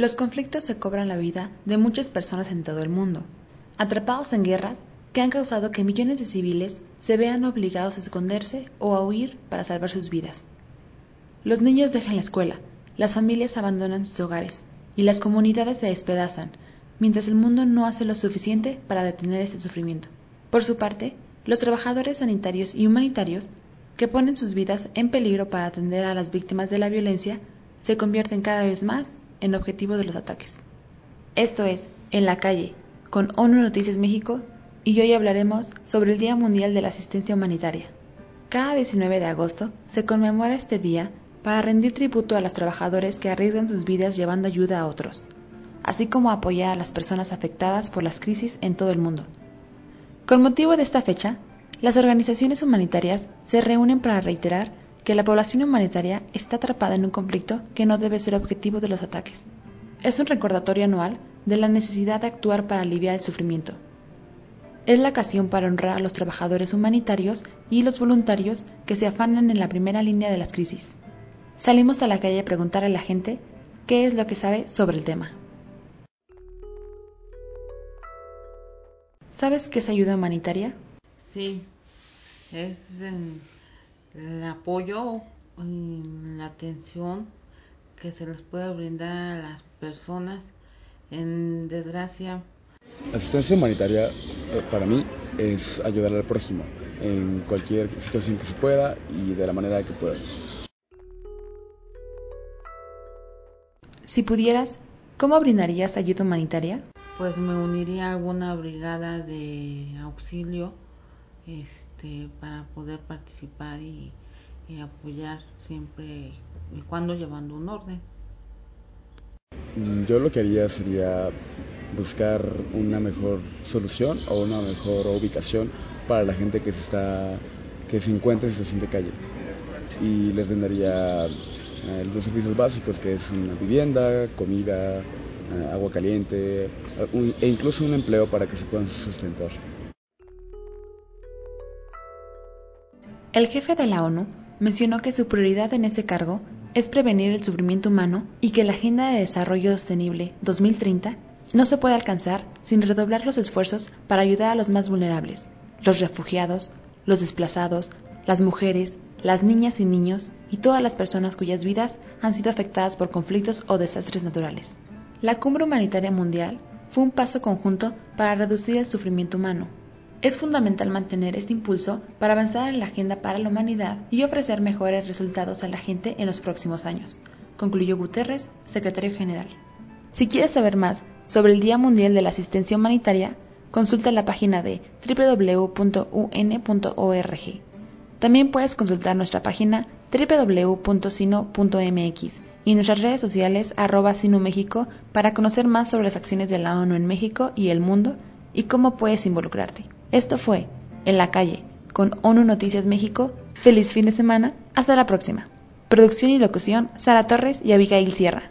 Los conflictos se cobran la vida de muchas personas en todo el mundo, atrapados en guerras que han causado que millones de civiles se vean obligados a esconderse o a huir para salvar sus vidas. Los niños dejan la escuela, las familias abandonan sus hogares y las comunidades se despedazan, mientras el mundo no hace lo suficiente para detener este sufrimiento. Por su parte, los trabajadores sanitarios y humanitarios, que ponen sus vidas en peligro para atender a las víctimas de la violencia, se convierten cada vez más en objetivo de los ataques. Esto es, en la calle, con ONU Noticias México, y hoy hablaremos sobre el Día Mundial de la Asistencia Humanitaria. Cada 19 de agosto se conmemora este día para rendir tributo a los trabajadores que arriesgan sus vidas llevando ayuda a otros, así como apoyar a las personas afectadas por las crisis en todo el mundo. Con motivo de esta fecha, las organizaciones humanitarias se reúnen para reiterar que la población humanitaria está atrapada en un conflicto que no debe ser objetivo de los ataques. Es un recordatorio anual de la necesidad de actuar para aliviar el sufrimiento. Es la ocasión para honrar a los trabajadores humanitarios y los voluntarios que se afanan en la primera línea de las crisis. Salimos a la calle a preguntar a la gente qué es lo que sabe sobre el tema. ¿Sabes qué es ayuda humanitaria? Sí, es el apoyo y la atención que se les puede brindar a las personas en desgracia. La asistencia humanitaria eh, para mí es ayudar al prójimo en cualquier situación que se pueda y de la manera que puedas. Si pudieras, ¿cómo brindarías ayuda humanitaria? Pues me uniría a alguna brigada de auxilio este, para poder participar y, apoyar siempre y cuando llevando un orden. Yo lo que haría sería buscar una mejor solución o una mejor ubicación para la gente que se está que se encuentra en situación de calle y les vendería eh, los servicios básicos que es una vivienda, comida, eh, agua caliente e incluso un empleo para que se puedan sustentar. El jefe de la ONU mencionó que su prioridad en ese cargo es prevenir el sufrimiento humano y que la Agenda de Desarrollo Sostenible 2030 no se puede alcanzar sin redoblar los esfuerzos para ayudar a los más vulnerables, los refugiados, los desplazados, las mujeres, las niñas y niños y todas las personas cuyas vidas han sido afectadas por conflictos o desastres naturales. La Cumbre Humanitaria Mundial fue un paso conjunto para reducir el sufrimiento humano es fundamental mantener este impulso para avanzar en la agenda para la humanidad y ofrecer mejores resultados a la gente en los próximos años, concluyó Guterres, secretario general. Si quieres saber más sobre el Día Mundial de la Asistencia Humanitaria, consulta la página de www.un.org. También puedes consultar nuestra página www.sino.mx y nuestras redes sociales arroba para conocer más sobre las acciones de la ONU en México y el mundo y cómo puedes involucrarte. Esto fue En la calle con ONU Noticias México. Feliz fin de semana. Hasta la próxima. Producción y locución Sara Torres y Abigail Sierra.